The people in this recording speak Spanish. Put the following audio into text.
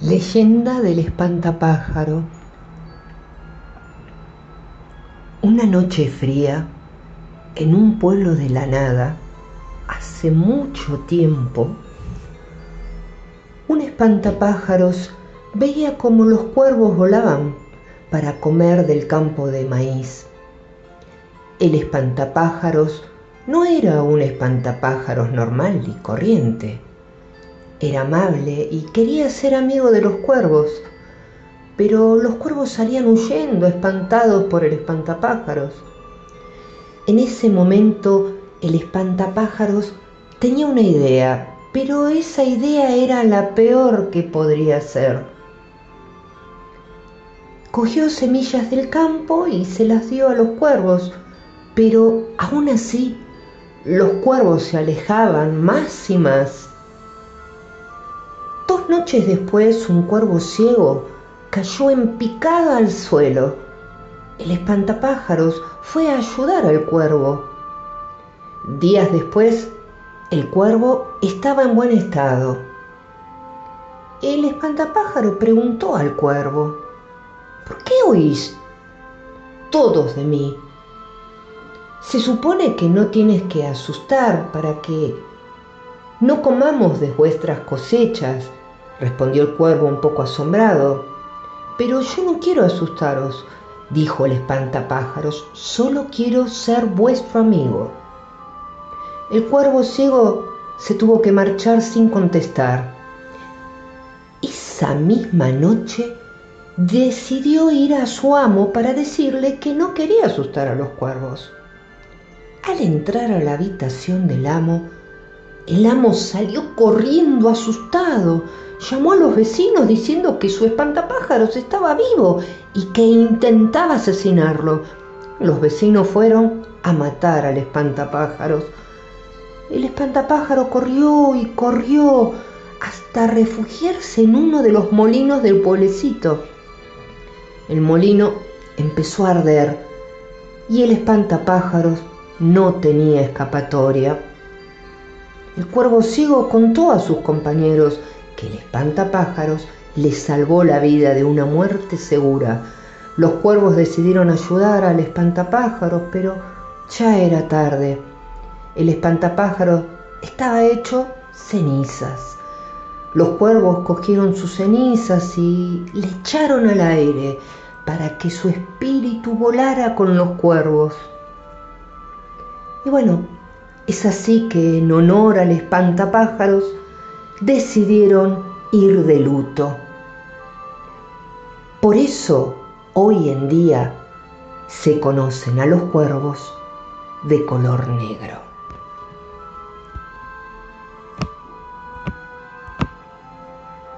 Leyenda del espantapájaro. Una noche fría, en un pueblo de la nada, hace mucho tiempo, un espantapájaros veía como los cuervos volaban para comer del campo de maíz. El espantapájaros no era un espantapájaros normal y corriente era amable y quería ser amigo de los cuervos, pero los cuervos salían huyendo, espantados por el espantapájaros. En ese momento el espantapájaros tenía una idea, pero esa idea era la peor que podría ser. Cogió semillas del campo y se las dio a los cuervos, pero aún así los cuervos se alejaban más y más. Noches después un cuervo ciego cayó en picada al suelo. El espantapájaros fue a ayudar al cuervo. Días después, el cuervo estaba en buen estado. El espantapájaro preguntó al cuervo, ¿por qué oís todos de mí? Se supone que no tienes que asustar para que no comamos de vuestras cosechas respondió el cuervo un poco asombrado. Pero yo no quiero asustaros, dijo el espantapájaros, solo quiero ser vuestro amigo. El cuervo ciego se tuvo que marchar sin contestar. Esa misma noche decidió ir a su amo para decirle que no quería asustar a los cuervos. Al entrar a la habitación del amo, el amo salió corriendo asustado, llamó a los vecinos diciendo que su espantapájaros estaba vivo y que intentaba asesinarlo. Los vecinos fueron a matar al espantapájaros. El espantapájaro corrió y corrió hasta refugiarse en uno de los molinos del pueblecito. El molino empezó a arder y el espantapájaros no tenía escapatoria. El cuervo ciego contó a sus compañeros que el espantapájaros les salvó la vida de una muerte segura. Los cuervos decidieron ayudar al espantapájaros, pero ya era tarde. El espantapájaro estaba hecho cenizas. Los cuervos cogieron sus cenizas y le echaron al aire para que su espíritu volara con los cuervos. Y bueno, es así que en honor al espantapájaros decidieron ir de luto. Por eso hoy en día se conocen a los cuervos de color negro.